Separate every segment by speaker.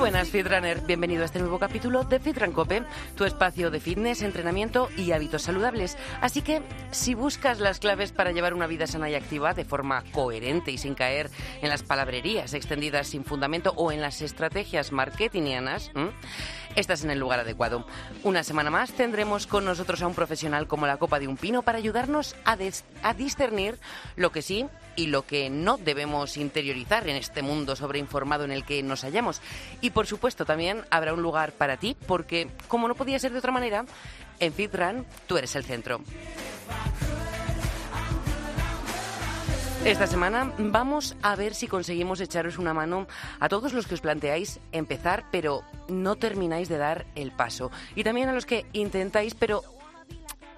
Speaker 1: Buenas, Fitrunner. Bienvenido a este nuevo capítulo de Fitran Cope, tu espacio de fitness, entrenamiento y hábitos saludables. Así que, si buscas las claves para llevar una vida sana y activa de forma coherente y sin caer en las palabrerías extendidas sin fundamento o en las estrategias marketingianas, estás en el lugar adecuado. Una semana más tendremos con nosotros a un profesional como la copa de un pino para ayudarnos a, a discernir lo que sí y lo que no debemos interiorizar en este mundo sobreinformado en el que nos hallamos. Y por supuesto también habrá un lugar para ti porque, como no podía ser de otra manera, en FitRun tú eres el centro. Esta semana vamos a ver si conseguimos echaros una mano a todos los que os planteáis empezar, pero no termináis de dar el paso. Y también a los que intentáis, pero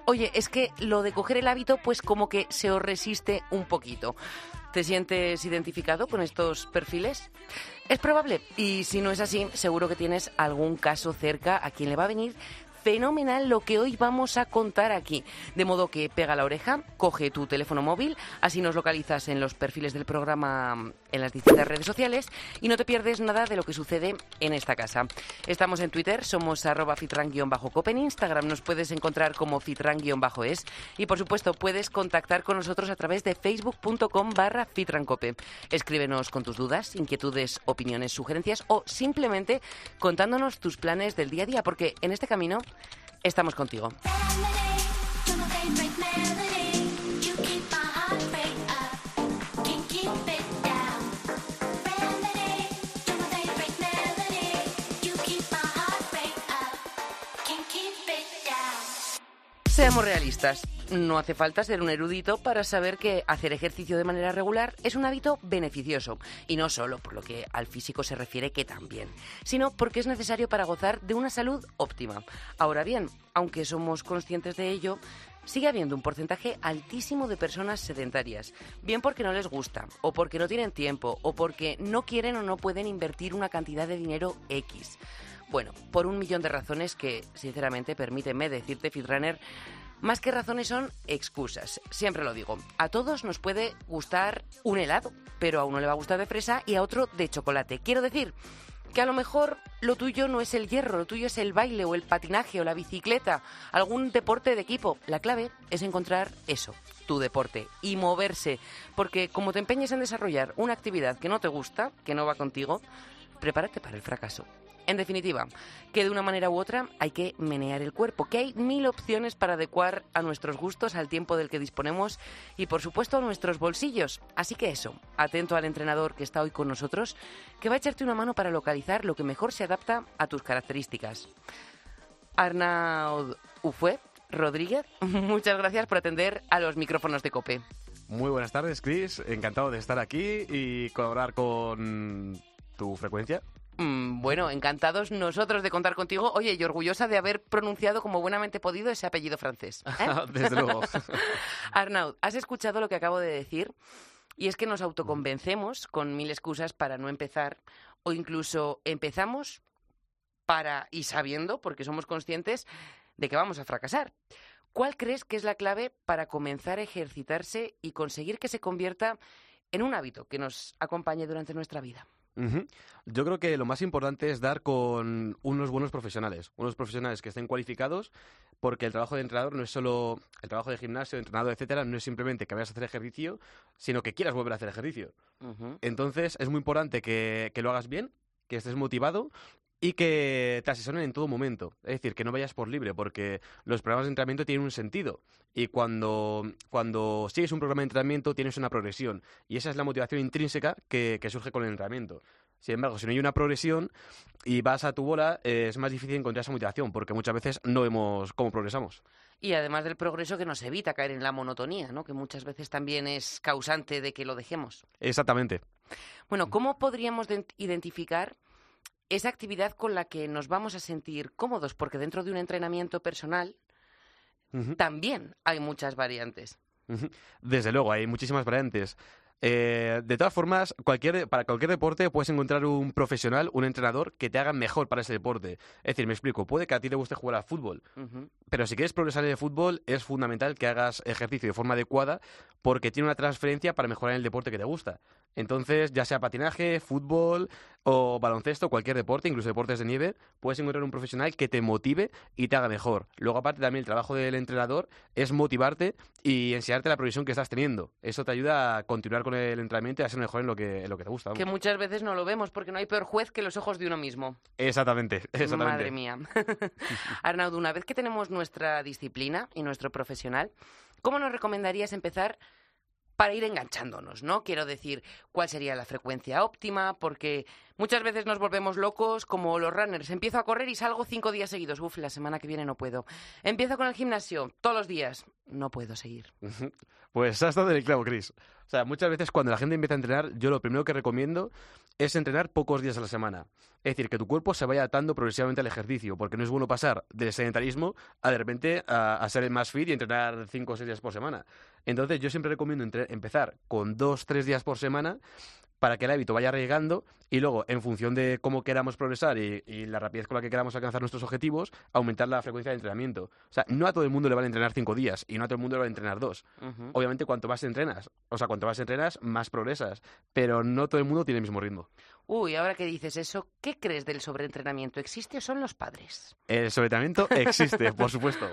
Speaker 1: oye, es que lo de coger el hábito, pues como que se os resiste un poquito. ¿Te sientes identificado con estos perfiles? Es probable, y si no es así, seguro que tienes algún caso cerca a quien le va a venir fenomenal lo que hoy vamos a contar aquí. De modo que pega la oreja, coge tu teléfono móvil, así nos localizas en los perfiles del programa en las distintas redes sociales y no te pierdes nada de lo que sucede en esta casa. Estamos en Twitter, somos arroba fitran-cope, en Instagram nos puedes encontrar como fitran-es y por supuesto puedes contactar con nosotros a través de facebook.com barra fitrancope. Escríbenos con tus dudas, inquietudes, opiniones, sugerencias o simplemente contándonos tus planes del día a día, porque en este camino estamos contigo. Seamos realistas. No hace falta ser un erudito para saber que hacer ejercicio de manera regular es un hábito beneficioso. Y no solo por lo que al físico se refiere, que también, sino porque es necesario para gozar de una salud óptima. Ahora bien, aunque somos conscientes de ello, sigue habiendo un porcentaje altísimo de personas sedentarias, bien porque no les gusta, o porque no tienen tiempo, o porque no quieren o no pueden invertir una cantidad de dinero X. Bueno, por un millón de razones que, sinceramente, permíteme decirte, Fitrunner, más que razones son excusas. Siempre lo digo. A todos nos puede gustar un helado, pero a uno le va a gustar de fresa y a otro de chocolate. Quiero decir que a lo mejor lo tuyo no es el hierro, lo tuyo es el baile o el patinaje o la bicicleta, algún deporte de equipo. La clave es encontrar eso, tu deporte, y moverse, porque como te empeñes en desarrollar una actividad que no te gusta, que no va contigo, prepárate para el fracaso. En definitiva, que de una manera u otra hay que menear el cuerpo, que hay mil opciones para adecuar a nuestros gustos, al tiempo del que disponemos y por supuesto a nuestros bolsillos. Así que eso, atento al entrenador que está hoy con nosotros, que va a echarte una mano para localizar lo que mejor se adapta a tus características. Arnaud Ufue Rodríguez, muchas gracias por atender a los micrófonos de COPE.
Speaker 2: Muy buenas tardes, Chris. Encantado de estar aquí y colaborar con tu frecuencia.
Speaker 1: Mm, bueno, encantados nosotros de contar contigo. Oye, y orgullosa de haber pronunciado como buenamente podido ese apellido francés. ¿eh?
Speaker 2: Desde luego.
Speaker 1: Arnaud, ¿has escuchado lo que acabo de decir? Y es que nos autoconvencemos con mil excusas para no empezar, o incluso empezamos para y sabiendo, porque somos conscientes de que vamos a fracasar. ¿Cuál crees que es la clave para comenzar a ejercitarse y conseguir que se convierta en un hábito que nos acompañe durante nuestra vida?
Speaker 2: Yo creo que lo más importante es dar con unos buenos profesionales, unos profesionales que estén cualificados, porque el trabajo de entrenador no es solo el trabajo de gimnasio, de entrenador, etcétera, no es simplemente que vayas a hacer ejercicio, sino que quieras volver a hacer ejercicio. Entonces es muy importante que, que lo hagas bien, que estés motivado y que te asesoren en todo momento. Es decir, que no vayas por libre, porque los programas de entrenamiento tienen un sentido. Y cuando, cuando sigues un programa de entrenamiento tienes una progresión. Y esa es la motivación intrínseca que, surge con el entrenamiento. Sin embargo, si no hay una progresión y vas a tu bola, es más difícil encontrar esa motivación, porque muchas veces no vemos cómo progresamos.
Speaker 1: Y además del progreso que nos evita caer en la monotonía, ¿no? que muchas veces también es causante de que lo dejemos.
Speaker 2: Exactamente.
Speaker 1: Bueno, ¿cómo podríamos identificar esa actividad con la que nos vamos a sentir cómodos, porque dentro de un entrenamiento personal también hay muchas variantes.
Speaker 2: Desde luego, hay muchísimas variantes. Eh, de todas formas, cualquier, para cualquier deporte puedes encontrar un profesional, un entrenador que te haga mejor para ese deporte. Es decir, me explico, puede que a ti te guste jugar al fútbol,
Speaker 1: Ujú.
Speaker 2: pero si quieres progresar en el fútbol es fundamental que hagas ejercicio de forma adecuada porque tiene una transferencia para mejorar el deporte que te gusta. Entonces, ya sea patinaje, fútbol o baloncesto, cualquier deporte, incluso deportes de nieve, puedes encontrar un profesional que te motive y te haga mejor. Luego, aparte, también el trabajo del entrenador es motivarte y enseñarte la progresión que estás teniendo. Eso te ayuda a continuar con el entrenamiento y a ser mejor en lo que, en lo que te gusta. vamos.
Speaker 1: Que muchas veces no lo vemos porque no hay peor juez que los ojos de uno mismo.
Speaker 2: Exactamente, exactamente.
Speaker 1: Madre mía. Arnaudo, una vez que tenemos nuestra disciplina y nuestro profesional, ¿cómo nos recomendarías empezar para ir enganchándonos, ¿no? Quiero decir, ¿cuál sería la frecuencia óptima? Porque muchas veces nos volvemos locos como los runners. Empiezo a correr y salgo cinco días seguidos. Uf, la semana que viene no puedo. Empiezo con el gimnasio todos los días. No puedo seguir.
Speaker 2: Pues has dado el clavo, Chris. O sea, muchas veces cuando la gente empieza a entrenar, yo lo primero que recomiendo es entrenar pocos días a la semana. Es decir, que tu cuerpo se vaya atando progresivamente al ejercicio, porque no es bueno pasar del sedentarismo a de repente a, a ser más fit y entrenar cinco o seis días por semana. Entonces, yo siempre recomiendo entre- empezar con dos, tres días por semana para que el hábito vaya arraigando y luego, en función de cómo queramos progresar y, y la rapidez con la que queramos alcanzar nuestros objetivos, aumentar la frecuencia de entrenamiento. O sea, no a todo el mundo le van a entrenar cinco días y no a todo el mundo le van a entrenar dos. Obviamente, cuanto más entrenas, o sea, cuanto más entrenas, más progresas, pero no todo el mundo tiene el mismo ritmo.
Speaker 1: Uy, ahora que dices eso, ¿qué crees del sobreentrenamiento? ¿Existe o son los padres?
Speaker 2: El sobreentrenamiento existe, por supuesto.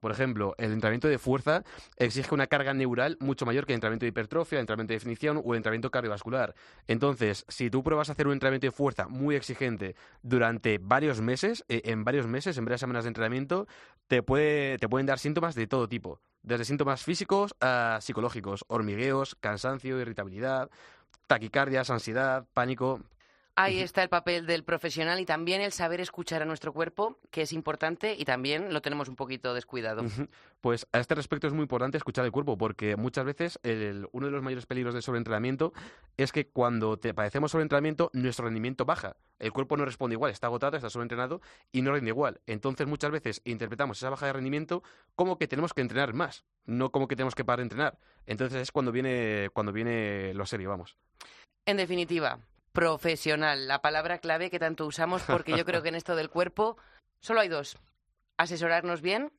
Speaker 2: Por ejemplo, el entrenamiento de fuerza exige una carga neural mucho mayor que el entrenamiento de hipertrofia, el entrenamiento de definición o el entrenamiento cardiovascular. Entonces, si tú pruebas a hacer un entrenamiento de fuerza muy exigente durante varios meses, eh, en varios meses, en varias semanas de entrenamiento, te, puede, te pueden dar síntomas de todo tipo. Desde síntomas físicos a psicológicos, hormigueos, cansancio, irritabilidad, taquicardias, ansiedad, pánico.
Speaker 1: Ahí está el papel del profesional y también el saber escuchar a nuestro cuerpo, que es importante y también lo tenemos un poquito descuidado.
Speaker 2: Pues a este respecto es muy importante escuchar el cuerpo, porque muchas veces el- uno de los mayores peligros del sobreentrenamiento es que cuando te padecemos sobreentrenamiento, nuestro rendimiento baja. El cuerpo no responde igual, está agotado, está sobreentrenado y no rinde igual. Entonces muchas veces interpretamos esa baja de rendimiento como que tenemos que entrenar más, no como que tenemos que parar de entrenar. Entonces es cuando viene, cuando viene lo serio, vamos.
Speaker 1: En definitiva, profesional, la palabra clave que tanto usamos porque yo creo que en esto del cuerpo solo hay dos. Asesorarnos bien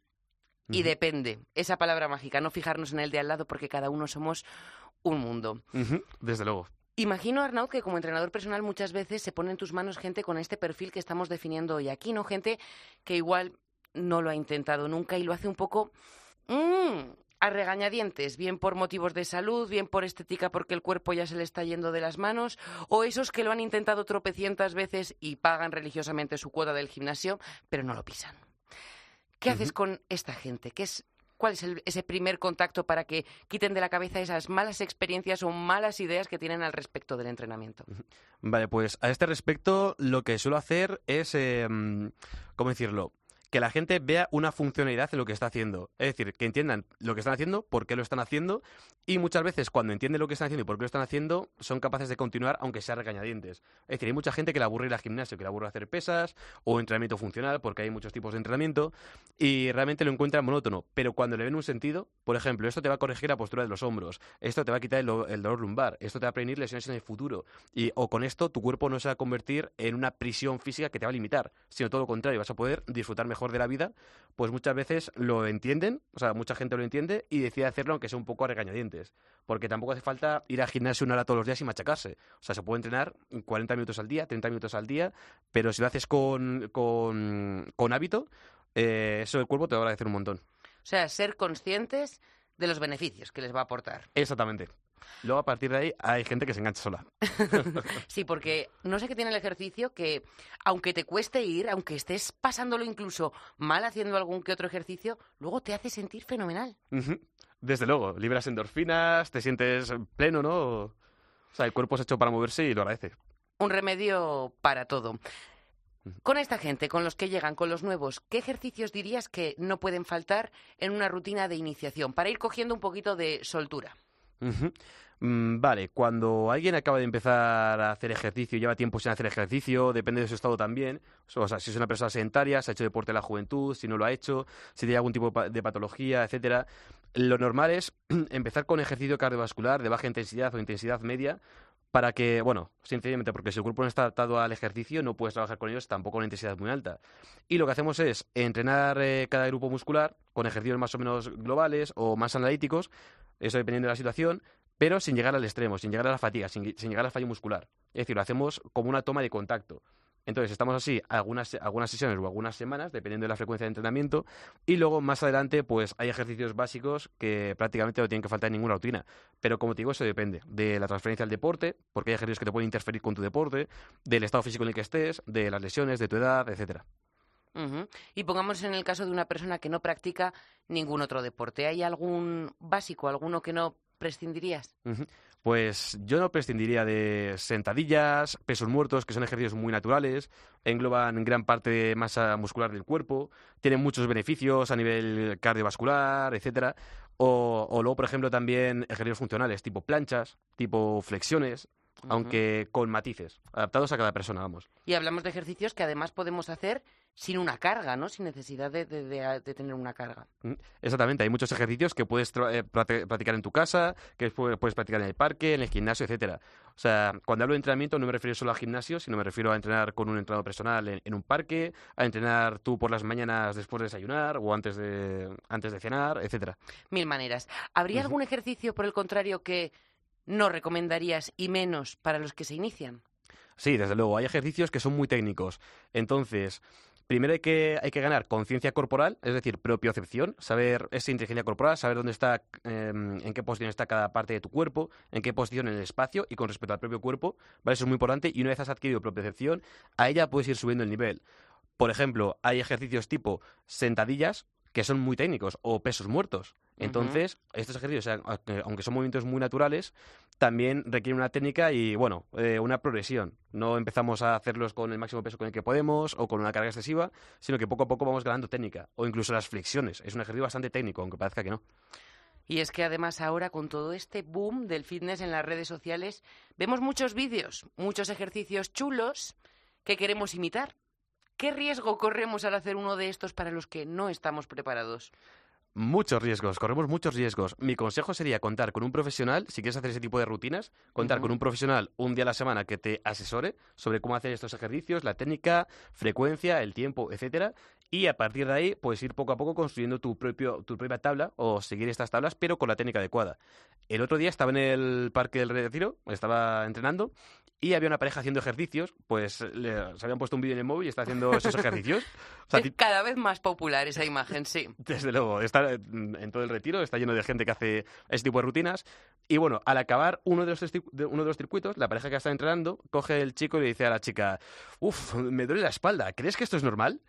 Speaker 1: y depende. Esa palabra mágica, no fijarnos en el de al lado porque cada uno somos un mundo.
Speaker 2: Desde luego.
Speaker 1: Imagino, Arnaud, que como entrenador personal muchas veces se pone en tus manos gente con este perfil que estamos definiendo hoy aquí, ¿no? Gente que igual no lo ha intentado nunca y lo hace un poco mm, a regañadientes, bien por motivos de salud, bien por estética porque el cuerpo ya se le está yendo de las manos, o esos que lo han intentado tropecientas veces y pagan religiosamente su cuota del gimnasio, pero no lo pisan. ¿Qué haces con esta gente? ¿Qué es, ¿Cuál es el- ese primer contacto para que quiten de la cabeza esas malas experiencias o malas ideas que tienen al respecto del entrenamiento?
Speaker 2: Vale, pues a este respecto lo que suelo hacer es, eh, mm, ¿cómo decirlo? Que la gente vea una funcionalidad en lo que está haciendo. Es decir, que entiendan lo que están haciendo, por qué lo están haciendo, y muchas veces cuando entienden lo que están haciendo y por qué lo están haciendo, son capaces de continuar aunque sea regañadientes. Es decir, hay mucha gente que le aburre ir al gimnasio, que le aburre hacer pesas o entrenamiento funcional, porque hay muchos tipos de entrenamiento, y realmente lo encuentran monótono. Pero cuando le ven un sentido, por ejemplo, esto te va a corregir la postura de los hombros, esto te va a quitar el, el dolor lumbar, esto te va a prevenir lesiones en el futuro, y, o con esto tu cuerpo no se va a convertir en una prisión física que te va a limitar, sino todo lo contrario, vas a poder disfrutar mejor de la vida, pues muchas veces lo entienden, o sea, mucha gente lo entiende y decide hacerlo aunque sea un poco a regañadientes, porque tampoco hace falta ir al gimnasio una hora todos los días y machacarse, o sea, se puede entrenar 40 minutos al día, 30 minutos al día, pero si lo haces con, con, con hábito, eh, eso el cuerpo te va a agradecer un montón.
Speaker 1: O sea, ser conscientes de los beneficios que les va a aportar.
Speaker 2: Exactamente. Luego, a partir de ahí, hay gente que se engancha sola.
Speaker 1: Sí, porque no sé qué tiene el ejercicio que, aunque te cueste ir, aunque estés pasándolo incluso mal haciendo algún que otro ejercicio, luego te hace sentir fenomenal.
Speaker 2: Desde luego, liberas endorfinas, te sientes pleno, ¿no? O sea, el cuerpo es hecho para moverse y lo agradece.
Speaker 1: Un remedio para todo. Con esta gente, con los que llegan, con los nuevos, ¿qué ejercicios dirías que no pueden faltar en una rutina de iniciación para ir cogiendo un poquito de soltura?
Speaker 2: Mm, Vale, cuando alguien acaba de empezar a hacer ejercicio, lleva tiempo sin hacer ejercicio, depende de su estado también. O sea, si es una persona sedentaria, se ha hecho deporte en la juventud, si no lo ha hecho, si tiene algún tipo de patología, etcétera. Lo normal es empezar con ejercicio cardiovascular de baja intensidad o intensidad media para que, bueno, sencillamente porque si el cuerpo no está adaptado al ejercicio, no puedes trabajar con ellos tampoco a una intensidad muy alta. Y lo que hacemos es entrenar eh, cada grupo muscular con ejercicios más o menos globales o más analíticos, eso dependiendo de la situación, pero sin llegar al extremo, sin llegar a la fatiga, sin, sin llegar al fallo muscular. Es decir, lo hacemos como una toma de contacto. Entonces, estamos así algunas, algunas sesiones o algunas semanas, dependiendo de la frecuencia de entrenamiento, y luego más adelante, pues hay ejercicios básicos que prácticamente no tienen que faltar en ninguna rutina. Pero como te digo, eso depende de la transferencia al deporte, porque hay ejercicios que te pueden interferir con tu deporte, del estado físico en el que estés, de las lesiones, de tu edad, etcétera.
Speaker 1: Y pongamos en el caso de una persona que no practica ningún otro deporte. ¿Hay algún básico, alguno que no prescindirías?
Speaker 2: Pues yo no prescindiría de sentadillas, pesos muertos, que son ejercicios muy naturales, engloban gran parte de masa muscular del cuerpo, tienen muchos beneficios a nivel cardiovascular, etcétera. O, o luego, por ejemplo, también ejercicios funcionales, tipo planchas, tipo flexiones, Aunque con matices, adaptados a cada persona, vamos.
Speaker 1: Y hablamos de ejercicios que además podemos hacer sin una carga, ¿no? Sin necesidad de, de- de- de tener una carga.
Speaker 2: Mm, Exactamente, hay muchos ejercicios que puedes eh, practicar en tu casa, que pu- puedes practicar en el parque, en el gimnasio, etcétera. O sea, cuando hablo de entrenamiento no me refiero solo al gimnasio, sino me refiero a entrenar con un entrenador personal en, en un parque, a entrenar tú por las mañanas después de desayunar o antes de, antes de cenar, etcétera.
Speaker 1: Mil maneras. ¿Habría algún ejercicio, por el contrario, que no recomendarías y menos para los que se inician?
Speaker 2: Sí, desde luego, hay ejercicios que son muy técnicos. Entonces, primero hay que, hay que ganar conciencia corporal, es decir, propiocepción, saber esa inteligencia corporal, saber dónde está, eh, en qué posición está cada parte de tu cuerpo, en qué posición en el espacio y con respecto al propio cuerpo. ¿vale? Eso es muy importante y una vez has adquirido propiocepción, a ella puedes ir subiendo el nivel. Por ejemplo, hay ejercicios tipo sentadillas que son muy técnicos o pesos muertos. Entonces, estos ejercicios, aunque- aunque son movimientos muy naturales, también requieren una técnica y, bueno, eh, una progresión. No empezamos a hacerlos con el máximo peso con el que podemos o con una carga excesiva, sino que poco a poco vamos ganando técnica. O incluso las flexiones. Es un ejercicio bastante técnico, aunque parezca que no.
Speaker 1: Y es que además ahora con todo este boom del fitness en las redes sociales, vemos muchos vídeos, muchos ejercicios chulos que queremos imitar. ¿Qué riesgo corremos al hacer uno de estos para los que no estamos preparados?
Speaker 2: Muchos riesgos, corremos muchos riesgos. Mi consejo sería contar con un profesional, si quieres hacer ese tipo de rutinas, contar con un profesional un día a la semana que te asesore sobre cómo hacer estos ejercicios, la técnica, frecuencia, el tiempo, etcétera, y a partir de ahí, pues ir poco a poco construyendo tu propio tu propia tabla o seguir estas tablas, pero con la técnica adecuada. El otro día estaba en el Parque del Retiro, estaba entrenando y había una pareja haciendo ejercicios, pues le- se habían puesto un vídeo en el móvil y está haciendo esos ejercicios. O sea,
Speaker 1: es cada vez más popular esa imagen, sí.
Speaker 2: desde luego, está en en todo el retiro, está lleno de gente que hace ese tipo de rutinas. Y bueno, al acabar uno de los, uno de los circuitos, la pareja que está entrenando coge el chico y le dice a la chica, uff, me duele la espalda, ¿crees que esto es normal?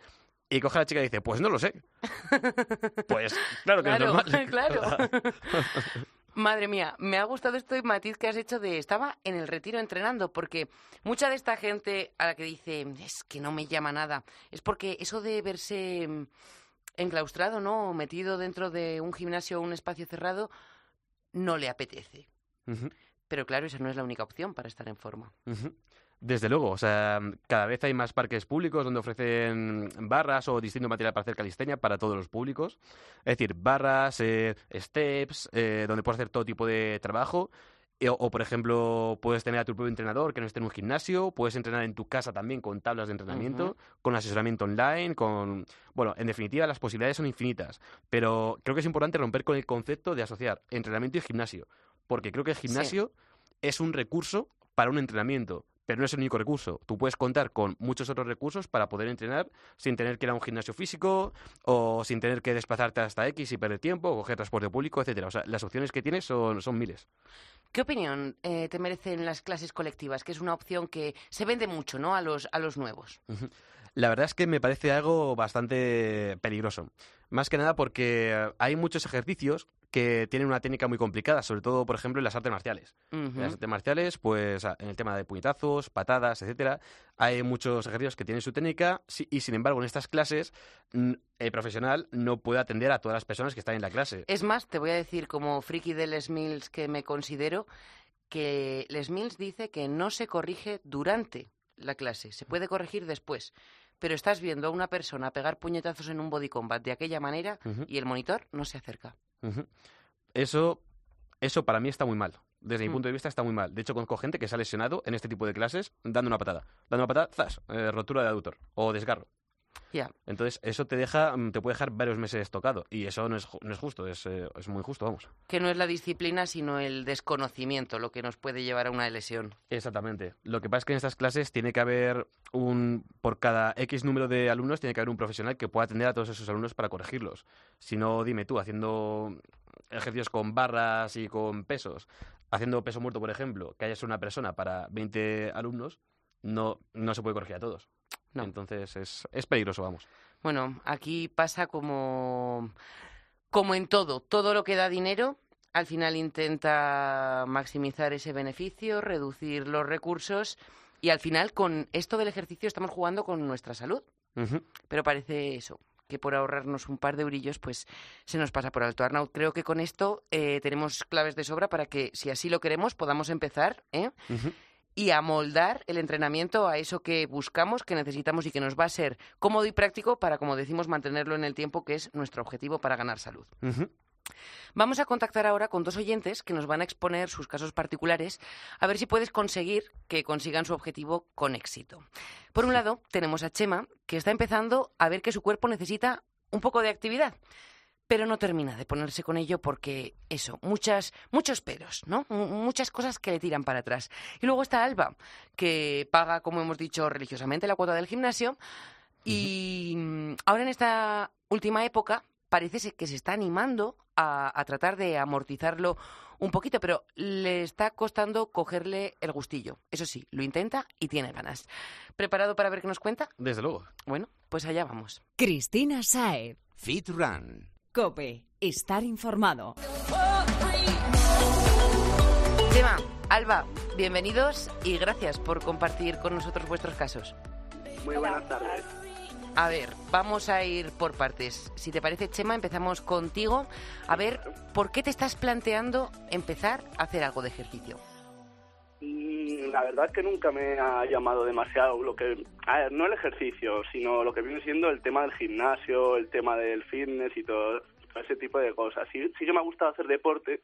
Speaker 2: Y coge a la chica y dice, pues no lo sé. Pues claro que
Speaker 1: Claro,
Speaker 2: es normal.
Speaker 1: claro. Madre mía, me ha gustado este matiz que has hecho de estaba en el retiro entrenando, porque mucha de esta gente a la que dice es que no me llama nada, es porque eso de verse enclaustrado, ¿no? O metido dentro de un gimnasio o un espacio cerrado, no le apetece. Pero claro, esa no es la única opción para estar en forma.
Speaker 2: Desde luego, o sea, cada vez hay más parques públicos donde ofrecen barras o distinto material para hacer calistenia para todos los públicos. Es decir, barras, eh, steps, eh, donde puedes hacer todo tipo de trabajo. Eh, O, o, por ejemplo, puedes tener a tu propio entrenador que no esté en un gimnasio, puedes entrenar en tu casa también con tablas de entrenamiento, con asesoramiento online, con... Bueno, en definitiva, las posibilidades son infinitas, pero creo que es importante romper con el concepto de asociar entrenamiento y gimnasio, porque creo que el gimnasio es un recurso para un entrenamiento, pero no es el único recurso. Tú puedes contar con muchos otros recursos para poder entrenar sin tener que ir a un gimnasio físico o sin tener que desplazarte hasta X y perder tiempo, o coger transporte público, etcétera. O sea, las opciones que tienes son, son miles.
Speaker 1: ¿Qué opinión eh, te merecen las clases colectivas? Que es una opción que se vende mucho, ¿no? A los, a los nuevos.
Speaker 2: La verdad es que me parece algo bastante peligroso. Más que nada porque hay muchos ejercicios que tienen una técnica muy complicada, sobre todo, por ejemplo, en las artes marciales. En las artes marciales, pues en el tema de puñetazos, patadas, etcétera, hay muchos ejercicios que tienen su técnica y, sin embargo, en estas clases el profesional no puede atender a todas las personas que están en la clase.
Speaker 1: Es más, te voy a decir, como friki de Les Mills que me considero, que Les Mills dice que no se corrige durante la clase, se puede corregir después pero estás viendo a una persona pegar puñetazos en un body combat de aquella manera y el monitor no se acerca.
Speaker 2: Eso, eso para mí está muy mal. Desde mi mm. punto de vista está muy mal. De hecho, conozco gente que se ha lesionado en este tipo de clases dando una patada. Dando una patada, ¡zas! Eh, rotura de aductor o desgarro. Entonces, eso te deja, mm, te puede dejar varios meses tocado. Y eso no es, no es justo, es, eh, es, muy justo, vamos.
Speaker 1: Que no es la disciplina, sino el desconocimiento lo que nos puede llevar a una lesión.
Speaker 2: Exactamente. Lo que pasa es que en estas clases tiene que haber un. Por cada X número de alumnos, tiene que haber un profesional que pueda atender a todos esos alumnos para corregirlos. Si no, dime tú, haciendo ejercicios con barras y con pesos, haciendo peso muerto, por ejemplo, que haya una persona para 20 alumnos, no, no se puede corregir a todos. Entonces es, es peligroso, vamos.
Speaker 1: Bueno, aquí pasa como, como en todo. Todo lo que da dinero al final intenta maximizar ese beneficio, reducir los recursos y al final con esto del ejercicio estamos jugando con nuestra salud. Pero parece eso, que por ahorrarnos un par de eurillos, pues se nos pasa por alto. Arnaud, creo que con esto eh, tenemos claves de sobra para que, si así lo queremos, podamos empezar. ¿eh? Y amoldar el entrenamiento a eso que buscamos, que necesitamos y que nos va a ser cómodo y práctico para, como decimos, mantenerlo en el tiempo, que es nuestro objetivo para ganar salud. Vamos a contactar ahora con dos oyentes que nos van a exponer sus casos particulares, a ver si puedes conseguir que consigan su objetivo con éxito. Por un lado, tenemos a Chema, que está empezando a ver que su cuerpo necesita un poco de actividad pero no termina de ponerse con ello porque eso, muchas, muchos peros, ¿no? muchas cosas que le tiran para atrás. Y luego está Alba, que paga, como hemos dicho, religiosamente la cuota del gimnasio. Y mm, ahora en esta última época parece que se está animando a, a, tratar de amortizarlo un poquito, pero le está costando cogerle el gustillo. Eso sí, lo intenta y tiene ganas. ¿Preparado para ver qué nos cuenta?
Speaker 2: Desde luego.
Speaker 1: Bueno, pues allá vamos.
Speaker 3: Cristina Saed.
Speaker 4: Fit Run.
Speaker 3: Cope, estar informado.
Speaker 1: Chema, Alba, bienvenidos y gracias por compartir con nosotros vuestros casos.
Speaker 5: Muy buenas tardes.
Speaker 1: A ver, vamos a ir por partes. Si te parece, Chema, empezamos contigo. A ver, ¿por qué te estás planteando empezar a hacer algo de ejercicio?
Speaker 5: La verdad es que nunca me ha llamado demasiado lo que a ver, no el ejercicio sino lo que viene siendo el tema del gimnasio el tema del fitness y todo, ese tipo de cosas. Sí, sí que me ha gustado hacer deporte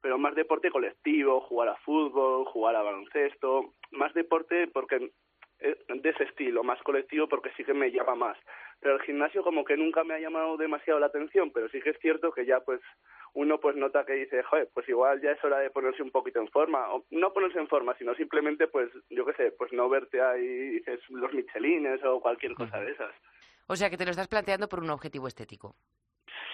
Speaker 5: pero más deporte colectivo jugar a fútbol jugar a baloncesto más deporte porque de ese estilo más colectivo porque sí que me llama más pero el gimnasio como que nunca me ha llamado demasiado la atención pero sí que es cierto que ya pues uno pues nota que dice, joder, pues igual ya es hora de ponerse un poquito en forma, o no ponerse en forma, sino simplemente pues, yo qué sé, pues no verte ahí, dices, los michelines o cualquier cosa de esas.
Speaker 1: O sea que te lo estás planteando por un objetivo estético.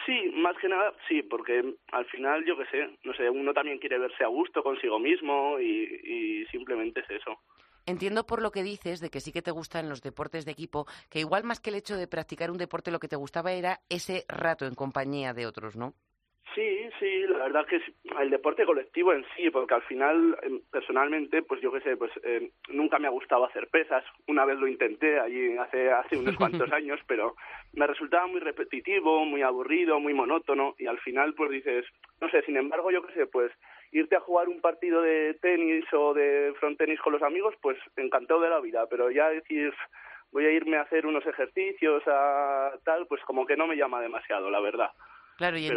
Speaker 5: Sí, más que nada, sí, porque al final, yo qué sé, no sé, uno también quiere verse a gusto consigo mismo y, y simplemente es eso.
Speaker 1: Entiendo por lo que dices de que sí que te gustan los deportes de equipo, que igual más que el hecho de practicar un deporte lo que te gustaba era ese rato en compañía de otros, ¿no?
Speaker 5: Sí, sí, la verdad que el deporte colectivo en sí, porque al final, em, personalmente, pues yo qué sé, pues eh, nunca me ha gustado hacer pesas. Una vez lo intenté allí hace, hace unos cuantos años, pero me resultaba muy repetitivo, muy aburrido, muy monótono y al final pues dices, no sé, sin embargo, yo qué sé, pues irte a jugar un partido de tenis o de frontenis con los amigos, pues encantado de la vida, pero ya decir voy a irme a hacer unos ejercicios a tal, pues como que no me llama demasiado, la verdad.
Speaker 1: Claro, y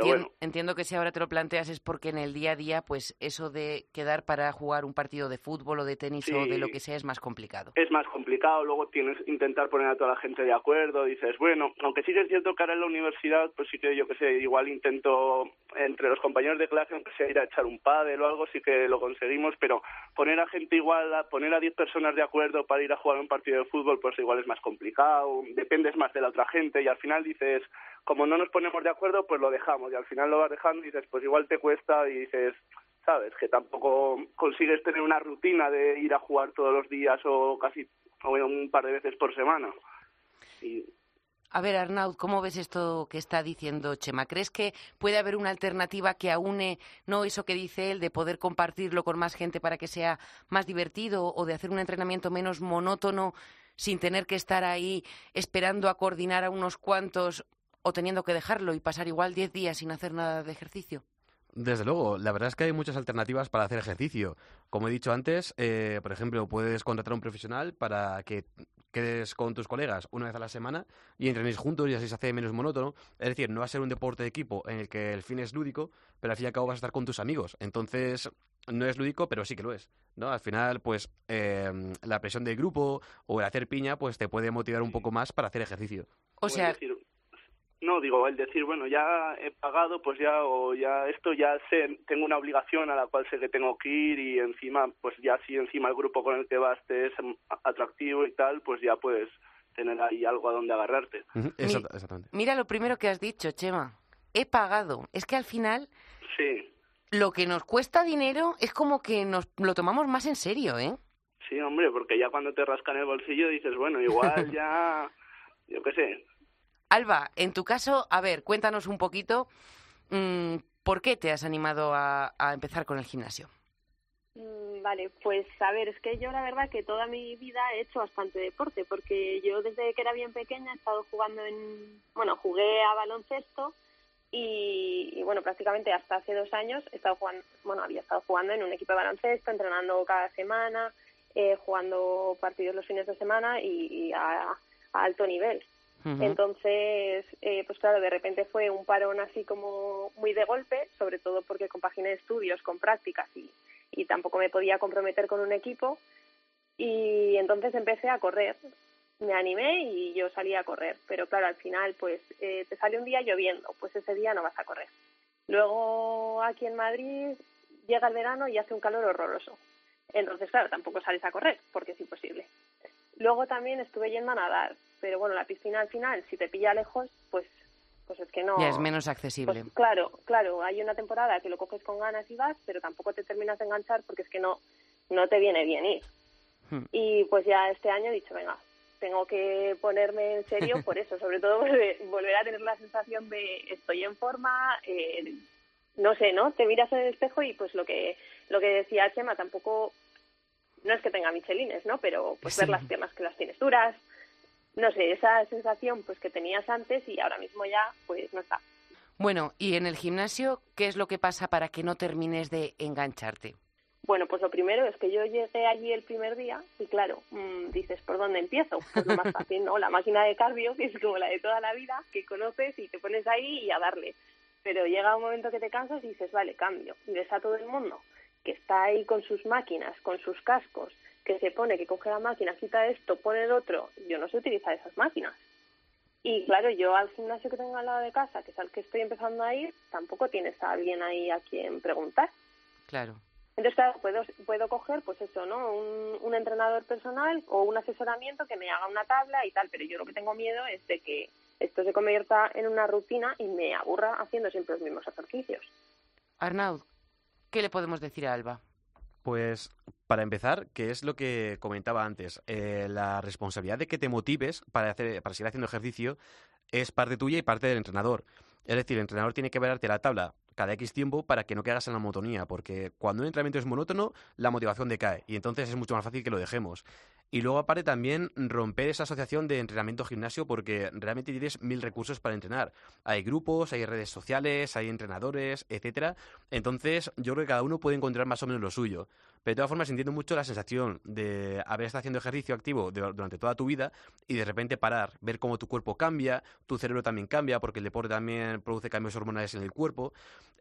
Speaker 1: entiendo, que si ahora te lo planteas es porque en el día a día, pues eso de quedar para jugar un partido de fútbol o de tenis o de lo que sea es más complicado.
Speaker 5: Es más complicado, luego tienes intentar poner a toda la gente de acuerdo, dices, bueno, aunque sí que es cierto que ahora en la universidad, pues sí que yo que sé, igual intento entre los compañeros de clase, aunque sea ir a echar un pádel o algo, sí que lo conseguimos, pero poner a gente igual, poner a 10 personas de acuerdo para ir a jugar un partido de fútbol, pues igual es más complicado, dependes más de la otra gente y al final dices, como no nos ponemos de acuerdo, pues lo dejamos y al final lo vas dejando y dices, pues igual te cuesta y dices, sabes, que tampoco consigues tener una rutina de ir a jugar todos los días o casi o un par de veces por semana.
Speaker 1: A ver, Arnaud, ¿cómo ves esto que está diciendo Chema? ¿Crees que puede haber una alternativa que aúne, no eso que dice él, de poder compartirlo con más gente para que sea más divertido o de hacer un entrenamiento menos monótono sin tener que estar ahí esperando a coordinar a unos cuantos o teniendo que dejarlo y pasar igual diez días sin hacer nada de ejercicio?
Speaker 2: Desde luego, la verdad es que hay muchas alternativas para hacer ejercicio. Como he dicho antes, eh, por ejemplo, puedes contratar a un profesional para que quedes con tus colegas una vez a la semana y entrenéis juntos y así se hace menos monótono. Es decir, no va a ser un deporte de equipo en el que el fin es lúdico, pero al fin y al cabo vas a estar con tus amigos. Entonces, no es lúdico, pero sí que lo es. ¿no? Al final, pues em, la presión del grupo o el hacer piña, pues te puede motivar un poco más para hacer ejercicio.
Speaker 1: O sea,
Speaker 5: no, digo, el decir, bueno, ya he pagado, pues ya, o ya esto ya sé, tengo una obligación a la cual sé que tengo que ir y encima, pues ya si encima el grupo con el que vas te es atractivo y tal, pues ya puedes tener ahí algo a donde agarrarte.
Speaker 2: exactamente.
Speaker 1: Mira lo primero que has dicho, Chema. He pagado. Es que al final...
Speaker 5: Sí.
Speaker 1: Lo que nos cuesta dinero es como que nos lo tomamos más en serio, ¿eh?
Speaker 5: Sí, hombre, porque ya cuando te rascan el bolsillo dices, bueno, igual ya, yo qué sé,
Speaker 1: Alba, en tu caso, a ver, cuéntanos un poquito mmm, por qué te has animado a, a empezar con el gimnasio.
Speaker 4: Mm, vale, pues a ver, es que yo la verdad que toda mi vida he hecho bastante deporte, porque yo desde que era bien pequeña he estado jugando en, bueno, jugué a baloncesto y, bueno, prácticamente hasta hace dos años he estado jugando, bueno, había estado jugando en un equipo de baloncesto, entrenando cada semana, eh, jugando partidos los fines de semana y, y a, a alto nivel. Entonces, eh, pues claro, de repente fue un parón así como muy de golpe, sobre todo porque compaginé estudios con prácticas y, y tampoco me podía comprometer con un equipo. Y entonces empecé a correr. Me animé y yo salí a correr. Pero claro, al final, pues eh, te sale un día lloviendo, pues ese día no vas a correr. Luego aquí en Madrid llega el verano y hace un calor horroroso. Entonces, claro, tampoco sales a correr porque es imposible. Luego también estuve yendo a nadar, pero bueno, la piscina al final, si te pilla lejos, pues pues es que no...
Speaker 1: Ya es menos accesible.
Speaker 4: Pues, claro, claro, hay una temporada que lo coges con ganas y vas, pero tampoco te terminas de enganchar porque es que no, no te viene bien ir. Hmm. Y pues ya este año he dicho, venga, tengo que ponerme en serio por eso, sobre todo volver a tener la sensación de estoy en forma, eh, no sé, ¿no? Te miras en el espejo y pues lo que lo que decía Chema, tampoco no es que tenga michelines, ¿no? Pero pues ver las piernas que las tienes duras, no sé, esa sensación pues que tenías antes y ahora mismo ya pues no está.
Speaker 1: Bueno, y en el gimnasio, ¿qué es lo que pasa para que no termines de engancharte?
Speaker 4: Bueno, pues lo primero es que yo llegué allí el primer día y claro, mmm, dices, ¿por dónde empiezo? Pues lo más fácil, ¿no? La máquina de cardio, que es como la de toda la vida, que conoces y te pones ahí y a darle. Pero llega un momento que te cansas y dices, vale, cambio. Y ves a todo el mundo que está ahí con sus máquinas, con sus cascos, que se pone, que coge la máquina, quita esto, pone el otro, yo no sé utilizar esas máquinas. Y claro, yo al gimnasio que tengo al lado de casa, que es al que estoy empezando a ir, tampoco tienes a alguien ahí a quien preguntar.
Speaker 1: Claro.
Speaker 4: Entonces, claro, puedo, puedo coger, pues eso, ¿no? Un, un entrenador personal o un asesoramiento que me haga una tabla y tal, pero yo lo que tengo miedo es de que esto se convierta en una rutina y me aburra haciendo siempre los mismos ejercicios.
Speaker 1: Arnaud, ¿Qué le podemos decir a Alba?
Speaker 2: Pues para empezar, que es lo que comentaba antes, eh, la responsabilidad de que te motives para, hacer, para seguir haciendo ejercicio es parte tuya y parte del entrenador. Es decir, el entrenador tiene que verarte la tabla cada X tiempo para que no caigas en la monotonía, porque cuando un entrenamiento es monótono, la motivación decae y entonces es mucho más fácil que lo dejemos. Y luego aparte también romper esa asociación de entrenamiento-gimnasio porque realmente tienes mil recursos para entrenar. Hay grupos, hay redes sociales, hay entrenadores, etcétera. Entonces yo creo que cada uno puede encontrar más o menos lo suyo. Pero de todas formas entiendo mucho la sensación de haber estado haciendo ejercicio activo durante toda tu vida y de repente parar, ver cómo tu cuerpo cambia, tu cerebro también cambia porque el deporte también produce cambios hormonales en el cuerpo.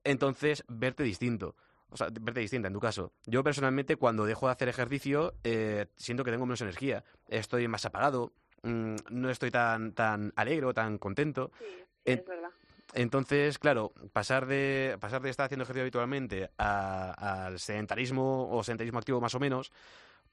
Speaker 2: Entonces verte distinto o sea, verte distinta en tu caso. Yo personalmente cuando dejo de hacer ejercicio eh, siento que tengo menos energía, estoy más apagado, mm, no estoy tan tan alegre o tan contento.
Speaker 4: Sí, es verdad.
Speaker 2: Entonces, claro, pasar de, pasar de estar haciendo ejercicio habitualmente al sedentarismo o sedentarismo activo más o menos,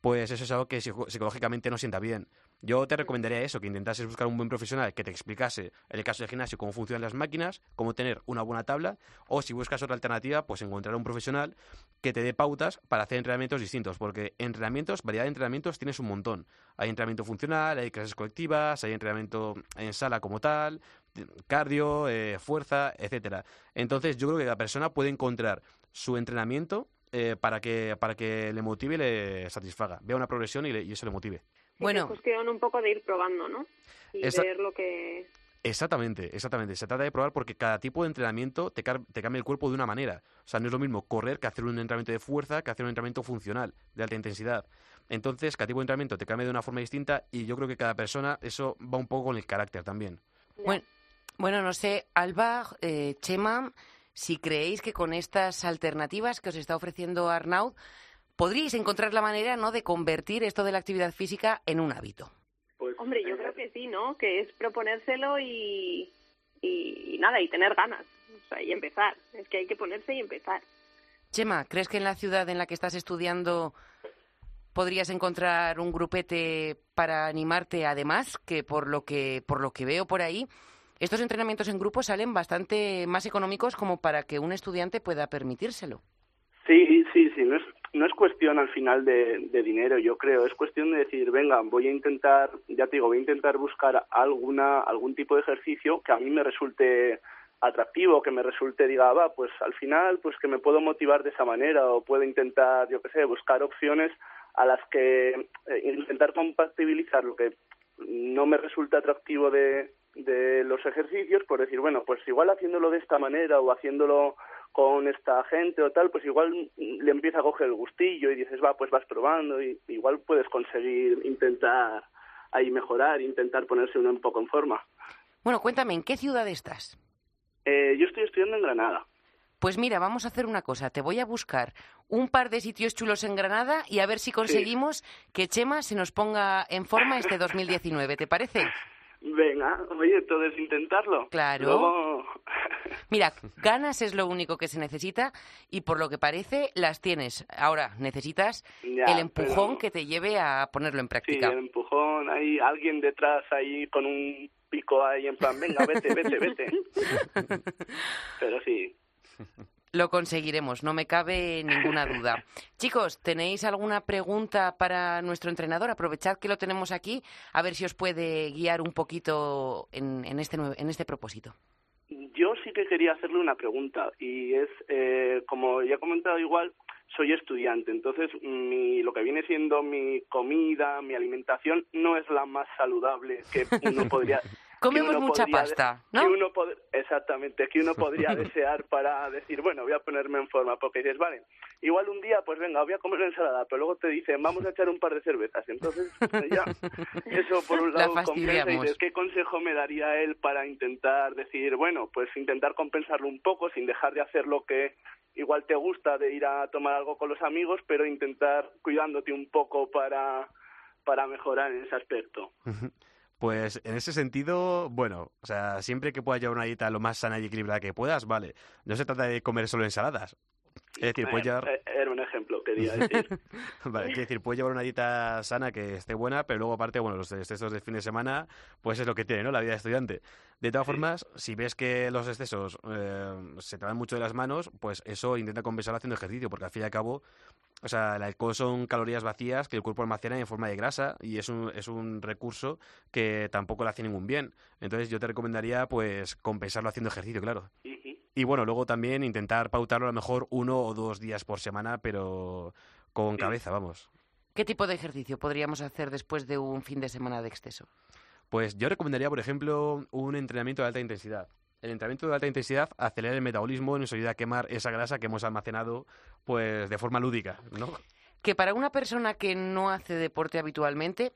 Speaker 2: pues eso es algo que psicológicamente no sienta bien. Yo te recomendaría eso, que intentases buscar un buen profesional que te explicase, en el caso del gimnasio, cómo funcionan las máquinas, cómo tener una buena tabla, o si buscas otra alternativa, pues encontrar un profesional que te dé pautas para hacer entrenamientos distintos, porque entrenamientos, variedad de entrenamientos tienes un montón. Hay entrenamiento funcional, hay clases colectivas, hay entrenamiento en sala como tal, cardio, eh, fuerza, etcétera. Entonces yo creo que cada persona puede encontrar su entrenamiento eh, para, que, para que le motive y le satisfaga. Vea una progresión y, y eso le motive.
Speaker 4: bueno. Es cuestión un poco de ir probando, ¿no? Y ver lo que...
Speaker 2: Exactamente, exactamente. Se trata de probar porque cada tipo de entrenamiento te, te, cambia el cuerpo de una manera. O sea, no es lo mismo correr que hacer un entrenamiento de fuerza que hacer un entrenamiento funcional, de alta intensidad. Entonces, cada tipo de entrenamiento te cambia de una forma distinta y yo creo que cada persona, eso va un poco con el carácter también.
Speaker 1: Bueno, bueno no sé, Alba, eh, Chema, si creéis que con estas alternativas que os está ofreciendo Arnaud, podríais encontrar la manera ¿no? de convertir esto de la actividad física en un hábito.
Speaker 4: Pues, Hombre, yo creo que sí, ¿no? Que es proponérselo y, y, nada, y tener ganas. O sea, y empezar. Es que hay que ponerse y empezar.
Speaker 1: Chema, ¿crees que en la ciudad en la que estás estudiando podrías encontrar un grupete para animarte además que por lo que por lo que veo por ahí estos entrenamientos en grupo salen bastante más económicos como para que un estudiante pueda permitírselo.
Speaker 5: Sí, sí, sí, no es, no es cuestión al final de, dinero, yo creo, es cuestión de decir, venga, voy a intentar, ya te digo, voy a intentar buscar alguna, algún tipo de ejercicio que a mí me resulte atractivo, que me resulte, diga, va, pues al final, pues que me puedo motivar de esa manera o puedo intentar, yo qué sé, buscar opciones a las que eh, intentar compatibilizar lo que no me resulta atractivo de, de los ejercicios por decir, bueno, pues igual haciéndolo de esta manera o haciéndolo con esta gente o tal, pues igual le empieza a coger el gustillo y dices, va, pues vas probando y igual puedes conseguir intentar ahí mejorar, intentar ponerse uno un poco en forma.
Speaker 1: Bueno, cuéntame, ¿en qué ciudad estás?
Speaker 5: Eh, yo estoy estudiando en Granada.
Speaker 1: Pues mira, vamos a hacer una cosa. Te voy a buscar un par de sitios chulos en Granada y a ver si conseguimos que Chema se nos ponga en forma este 2019. ¿Te parece?
Speaker 5: Venga, oye, todo es intentarlo.
Speaker 1: Claro. Mira, ganas es lo único que se necesita y por lo que parece las tienes. Ahora necesitas el empujón que te lleve a ponerlo en práctica.
Speaker 5: Sí, el empujón, hay alguien detrás ahí con un pico ahí en plan, venga, vete, vete, vete. Pero sí.
Speaker 1: Lo conseguiremos, no me cabe ninguna duda. Chicos, ¿tenéis alguna pregunta para nuestro entrenador? Aprovechad que lo tenemos aquí, a ver si os puede guiar un poquito en, este, en este propósito.
Speaker 5: Yo sí que quería hacerle una pregunta y es, eh, como ya he comentado igual, soy estudiante, entonces mi, lo que viene siendo mi comida, mi alimentación no es la más saludable que uno podría
Speaker 1: Comemos mucha pasta, ¿no?
Speaker 5: Que uno exactamente, que uno podría desear para decir, bueno, voy a ponerme en forma, porque dices, vale, igual un día, pues venga, voy a comer ensalada, pero luego te dicen, vamos a echar un par de cervezas, entonces ya, eso por un lado compensa y dices, ¿qué consejo me daría él para intentar decir, bueno, pues intentar compensarlo un poco sin dejar de hacer lo que igual te gusta de ir a tomar algo con los amigos, pero intentar cuidándote un poco para para mejorar en ese aspecto.
Speaker 2: Pues en ese sentido, bueno, o sea, siempre que puedas llevar una dieta lo más sana y equilibrada que puedas, vale. No se trata de comer solo ensaladas. Es decir, puedes llevar...
Speaker 5: Eh, era un ejemplo, quería decir.
Speaker 2: vale, es decir, puedes llevar una dieta sana que esté buena, pero luego aparte, bueno, los excesos de fin de semana, pues es lo que tiene, ¿no? La vida de estudiante. De todas formas, si ves que los excesos eh, se te van mucho de las manos, pues eso intenta compensarlo haciendo ejercicio, porque al fin y al cabo, o sea, el alcohol son calorías vacías que el cuerpo almacena en forma de grasa y es un, es un recurso que tampoco le hace ningún bien. Entonces yo te recomendaría pues compensarlo haciendo ejercicio, claro. Y bueno, luego también intentar pautarlo a lo mejor uno o dos días por semana, pero con cabeza, vamos.
Speaker 1: ¿Qué tipo de ejercicio podríamos hacer después de un fin de semana de exceso?
Speaker 2: Pues yo recomendaría, por ejemplo, un entrenamiento de alta intensidad el entrenamiento de alta intensidad acelera el metabolismo y nos ayuda a quemar esa grasa que hemos almacenado pues de forma lúdica, ¿no?
Speaker 1: Que para una persona que no hace deporte habitualmente,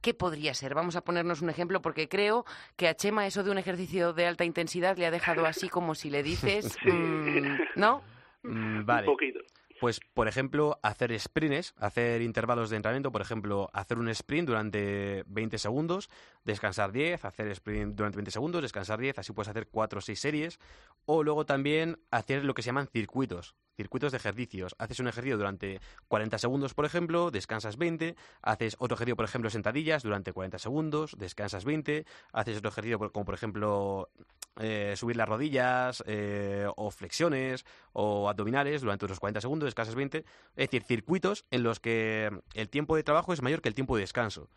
Speaker 1: ¿qué podría ser? Vamos a ponernos un ejemplo porque creo que a Chema eso de un ejercicio de alta intensidad le ha dejado así como si le dices, mm, ¿no?
Speaker 2: Mm, vale.
Speaker 5: Un poquito.
Speaker 2: Pues, por ejemplo, hacer sprints, hacer intervalos de entrenamiento, por ejemplo, hacer un sprint durante 20 segundos, descansar 10, hacer sprint durante 20 segundos, descansar 10, así puedes hacer 4 o 6 series, o luego también hacer lo que se llaman circuitos. Circuitos de ejercicios. Haces un ejercicio durante 40 segundos, por ejemplo, descansas 20, haces otro ejercicio, por ejemplo, sentadillas durante 40 segundos, descansas 20, haces otro ejercicio como, por ejemplo, eh, subir las rodillas eh, o flexiones o abdominales durante otros 40 segundos, descansas 20. Es decir, circuitos en los que el tiempo de trabajo es mayor que el tiempo de descanso.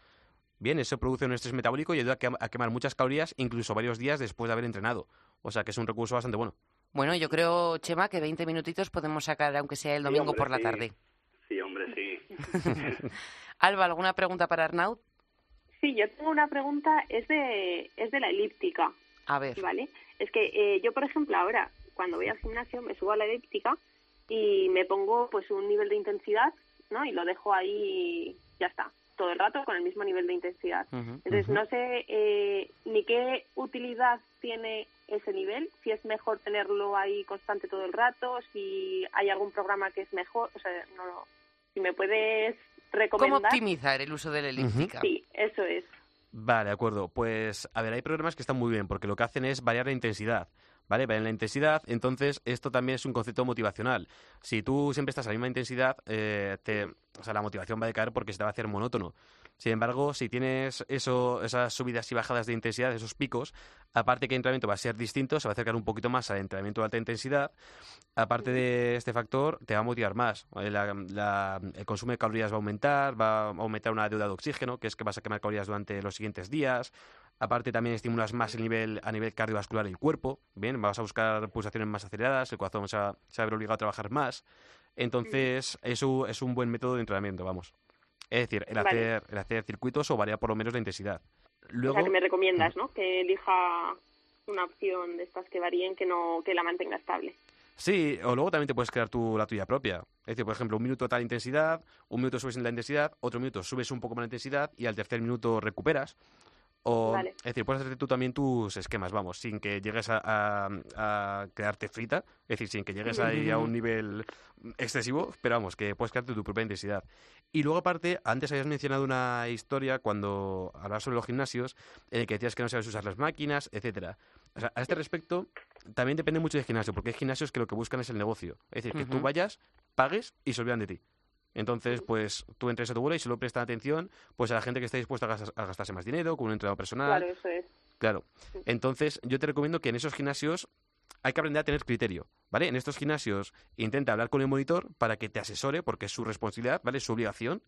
Speaker 2: Bien, eso produce un estrés metabólico y ayuda a quemar muchas calorías, incluso varios días después de haber entrenado. O sea que es un recurso bastante bueno.
Speaker 1: Bueno, yo creo, Chema, que 20 minutitos podemos sacar, aunque sea el domingo por la tarde.
Speaker 5: Sí, hombre, sí.
Speaker 1: Alba, ¿alguna pregunta para Arnaud?
Speaker 4: Sí, yo tengo una pregunta, es de, es de la elíptica.
Speaker 1: A ver.
Speaker 4: ¿Vale? Es que eh, yo, por ejemplo, ahora, cuando voy al gimnasio, me subo a la elíptica y me pongo pues un nivel de intensidad, ¿no? Y lo dejo ahí, ya está todo el rato con el mismo nivel de intensidad. Entonces, no sé eh, ni qué utilidad tiene ese nivel, si es mejor tenerlo ahí constante todo el rato, si hay algún programa que es mejor, o sea, no, si me puedes recomendar.
Speaker 1: ¿Cómo optimizar el uso de la elíptica?
Speaker 4: Sí, eso es.
Speaker 2: Vale, de acuerdo. Pues, a ver, hay programas que están muy bien porque lo que hacen es variar la intensidad. ¿vale? Va en la intensidad, entonces esto también es un concepto motivacional. Si tú siempre estás a la misma intensidad, eh, te, o sea, la motivación va a decaer porque se te va a hacer monótono. Sin embargo, si tienes eso, esas subidas y bajadas de intensidad, esos picos, aparte que el entrenamiento va a ser distinto, se va a acercar un poquito más al entrenamiento de alta intensidad, aparte de este factor, te va a motivar más. el consumo de calorías va a aumentar, va a aumentar una deuda de oxígeno, que es que vas a quemar calorías durante los siguientes días. Aparte también estimulas más el nivel, a nivel cardiovascular del cuerpo, bien, vas a buscar pulsaciones más aceleradas, el corazón se va, se va a ver obligado a trabajar más. Entonces, eso es un buen método de entrenamiento, vamos. Es decir, el, hacer, el hacer circuitos o variar por lo menos la intensidad.
Speaker 4: Luego, o sea, que me recomiendas, ¿no? Que elija una opción de estas que varíen, que no que la mantenga estable.
Speaker 2: Sí, o luego también te puedes crear tú la tuya propia. Es decir, por ejemplo, un minuto tal intensidad, un minuto subes en la intensidad, otro minuto subes un poco más la intensidad y al tercer minuto recuperas. O, Es decir, puedes hacerte tú también tus esquemas, vamos, sin que llegues a, a, quedarte frita, es decir, sin que llegues ahí a un nivel excesivo, pero vamos, que puedes crearte tu propia intensidad. Y luego, aparte, antes habías mencionado una historia cuando hablabas sobre los gimnasios, en el que decías que no sabes usar las máquinas, etcétera. O sea, a este respecto, también depende mucho del gimnasio, porque hay gimnasios que lo que buscan es el negocio. Es decir, que tú vayas, pagues y se olvidan de ti. Entonces, pues tú entres a tu bola y solo prestas atención pues a la gente que está dispuesta a, gastarse más dinero, con un entrenador personal.
Speaker 4: Claro, eso es.
Speaker 2: Claro. Entonces, yo te recomiendo que en esos gimnasios hay que aprender a tener criterio, ¿vale? En estos gimnasios intenta hablar con el monitor para que te asesore, porque es su responsabilidad, ¿vale? Es su obligación.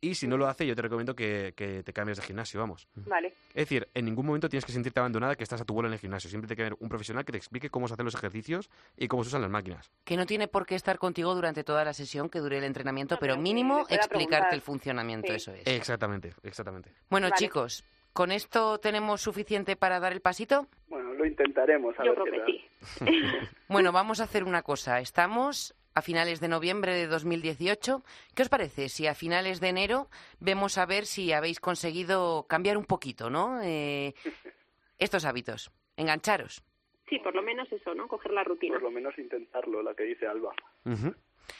Speaker 2: Y si no lo hace, yo te recomiendo que, te cambies de gimnasio, vamos.
Speaker 4: Vale.
Speaker 2: Es decir, en ningún momento tienes que sentirte abandonada que estás a tu bola en el gimnasio. Siempre tiene que haber un profesional que te explique cómo se hacen los ejercicios y cómo se usan las máquinas.
Speaker 1: Que no tiene por qué estar contigo durante toda la sesión que dure el entrenamiento, pero mínimo explicarte el funcionamiento, eso es.
Speaker 2: Exactamente, exactamente.
Speaker 1: Bueno, chicos, ¿con esto tenemos suficiente para dar el pasito?
Speaker 5: Bueno, lo intentaremos. A
Speaker 4: Yo
Speaker 5: ver
Speaker 4: creo que sí.
Speaker 1: bueno, vamos a hacer una cosa. Estamos a finales de noviembre de 2018. ¿Qué os parece si a finales de enero vemos a ver si habéis conseguido cambiar un poquito, ¿no? Eh, estos hábitos, engancharos.
Speaker 4: Sí, por lo menos eso, ¿no? Coger la rutina.
Speaker 5: Por lo menos intentarlo, la que dice Alba.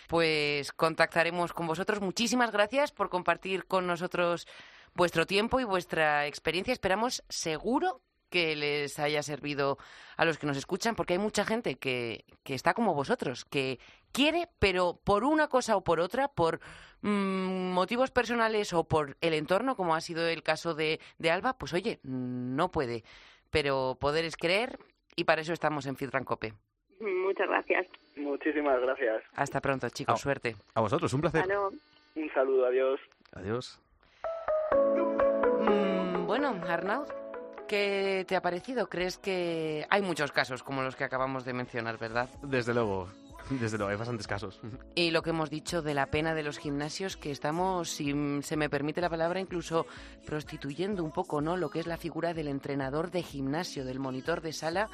Speaker 1: Pues contactaremos con vosotros. Muchísimas gracias por compartir con nosotros vuestro tiempo y vuestra experiencia. Esperamos seguro que les haya servido a los que nos escuchan, porque hay mucha gente que, que está como vosotros, que quiere, pero por una cosa o por otra, por mm, motivos personales o por el entorno, como ha sido el caso de, de Alba, pues oye, no puede. Pero poder es creer y para eso estamos en Fitrancope.
Speaker 4: Muchas gracias.
Speaker 5: Muchísimas gracias.
Speaker 1: Hasta pronto, chicos. Suerte.
Speaker 2: A vosotros, un placer.
Speaker 5: Un saludo, adiós.
Speaker 2: Adiós.
Speaker 1: Mm, bueno, Arnaud. ¿Qué te ha parecido? ¿Crees que hay muchos casos como los que acabamos de mencionar, verdad?
Speaker 2: Desde luego. Desde luego, hay bastantes casos.
Speaker 1: Y lo que hemos dicho de la pena de los gimnasios, que estamos, si se me permite la palabra, incluso prostituyendo un poco, ¿no? Lo que es la figura del entrenador de gimnasio, del monitor de sala,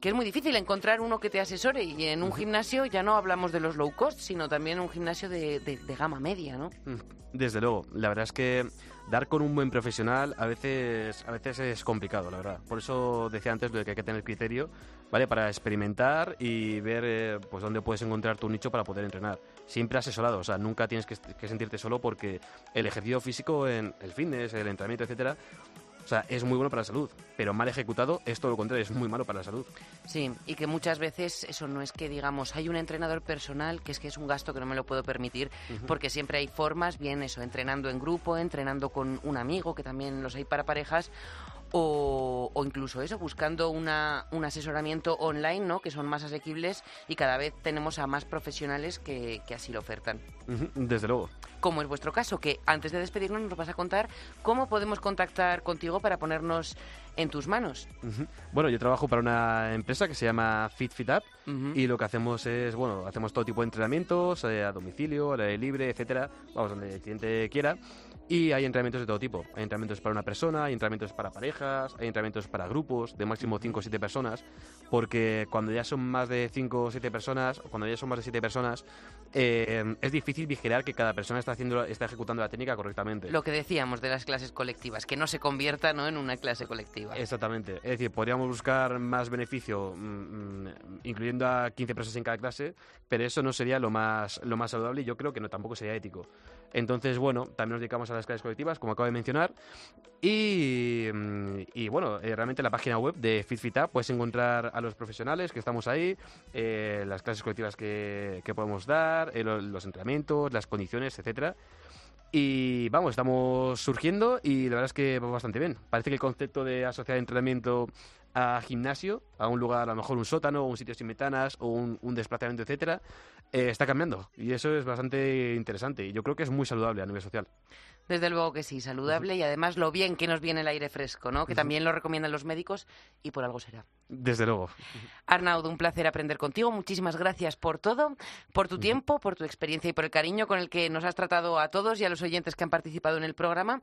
Speaker 1: que es muy difícil encontrar uno que te asesore. Y en un gimnasio ya no hablamos de los low cost, sino también un gimnasio de, de gama media, ¿no?
Speaker 2: Desde luego. La verdad es que dar con un buen profesional a veces, a veces es complicado, la verdad. Por eso decía antes de que hay que tener criterio, ¿vale? Para experimentar y ver eh, pues dónde puedes encontrar tu nicho para poder entrenar. Siempre asesorado, o sea, nunca tienes que, sentirte solo porque el ejercicio físico en el fitness, el entrenamiento, etcétera, O sea, es muy bueno para la salud, pero mal ejecutado es todo lo contrario, es muy malo para la salud.
Speaker 1: Sí, y que muchas veces eso no es que digamos, hay un entrenador personal que es que es un gasto que no me lo puedo permitir, porque siempre hay formas, bien eso, entrenando en grupo, entrenando con un amigo, que también los hay para parejas, o, o, incluso eso, buscando una, un asesoramiento online, ¿no? que son más asequibles y cada vez tenemos a más profesionales que, que así lo ofertan.
Speaker 2: Desde luego.
Speaker 1: Como es vuestro caso, que antes de despedirnos nos vas a contar cómo podemos contactar contigo para ponernos en tus manos.
Speaker 2: Bueno, yo trabajo para una empresa que se llama Fit Fit Up y lo que hacemos es, bueno, hacemos todo tipo de entrenamientos eh, a domicilio, al aire libre, etcétera, vamos, donde el cliente quiera. Y hay entrenamientos de todo tipo. Hay entrenamientos para una persona, hay entrenamientos para parejas, hay entrenamientos para grupos de máximo 5 o 7 personas, porque cuando ya son más de 5 o 7 personas, cuando ya son más de 7 personas, eh, es difícil vigilar que cada persona está, haciendo, está ejecutando la técnica correctamente.
Speaker 1: Lo que decíamos de las clases colectivas, que no se convierta ¿no? en una clase colectiva.
Speaker 2: Exactamente. Es decir, podríamos buscar más beneficio mmm, incluyendo a 15 personas en cada clase, pero eso no sería lo más, lo más saludable y yo creo que no tampoco sería ético. Entonces, bueno, también nos dedicamos a las clases colectivas, como acabo de mencionar. Y, y bueno, eh, realmente en la página web de FitFitUp puedes encontrar a los profesionales que estamos ahí, eh, las clases colectivas que, que podemos dar, eh, los, entrenamientos, las condiciones, etcétera. Y vamos, estamos surgiendo y la verdad es que va bastante bien. Parece que el concepto de asociar entrenamiento a gimnasio, a un lugar, a lo mejor un sótano, un sitio sin ventanas, o un, un desplazamiento, etcétera, eh, está cambiando. Y eso es bastante interesante. Y yo creo que es muy saludable a nivel social.
Speaker 1: Desde luego que sí, saludable y además lo bien que nos viene el aire fresco, ¿no? Que también lo recomiendan los médicos y por algo será.
Speaker 2: Desde luego.
Speaker 1: Arnaud, un placer aprender contigo. Muchísimas gracias por todo, por tu tiempo, por tu experiencia y por el cariño con el que nos has tratado a todos y a los oyentes que han participado en el programa.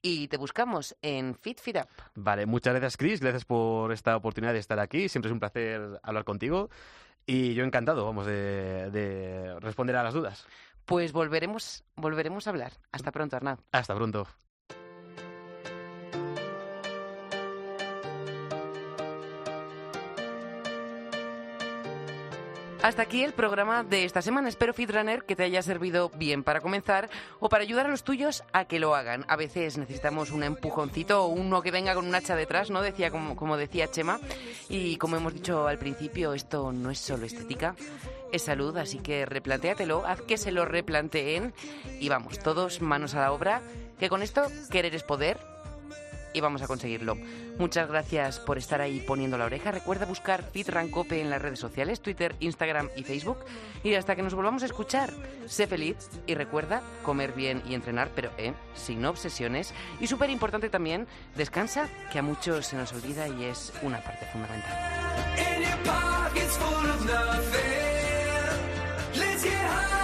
Speaker 1: Y te buscamos en Fit Fit Up.
Speaker 2: Vale, muchas gracias, Chris. Gracias por esta oportunidad de estar aquí. Siempre es un placer hablar contigo. Y yo encantado, vamos, de, de responder a las dudas.
Speaker 1: Pues volveremos, volveremos a hablar. Hasta pronto, Arnaud.
Speaker 2: Hasta pronto.
Speaker 1: Hasta aquí el programa de esta semana. Espero, Fitrunner, que te haya servido bien para comenzar o para ayudar a los tuyos a que lo hagan. A veces necesitamos un empujoncito o uno que venga con un hacha detrás, ¿no? Decía, como, como decía Chema. Y como hemos dicho al principio, esto no es solo estética, es salud, así que replantéatelo, haz que se lo replanteen y vamos, todos manos a la obra, que con esto querer es poder y vamos a conseguirlo. Muchas gracias por estar ahí poniendo la oreja. Recuerda buscar Fit Rancope en las redes sociales, Twitter, Instagram y Facebook. Y hasta que nos volvamos a escuchar, sé feliz y recuerda comer bien y entrenar, pero eh, sin obsesiones. Y súper importante también, descansa, que a muchos se nos olvida y es una parte fundamental. high.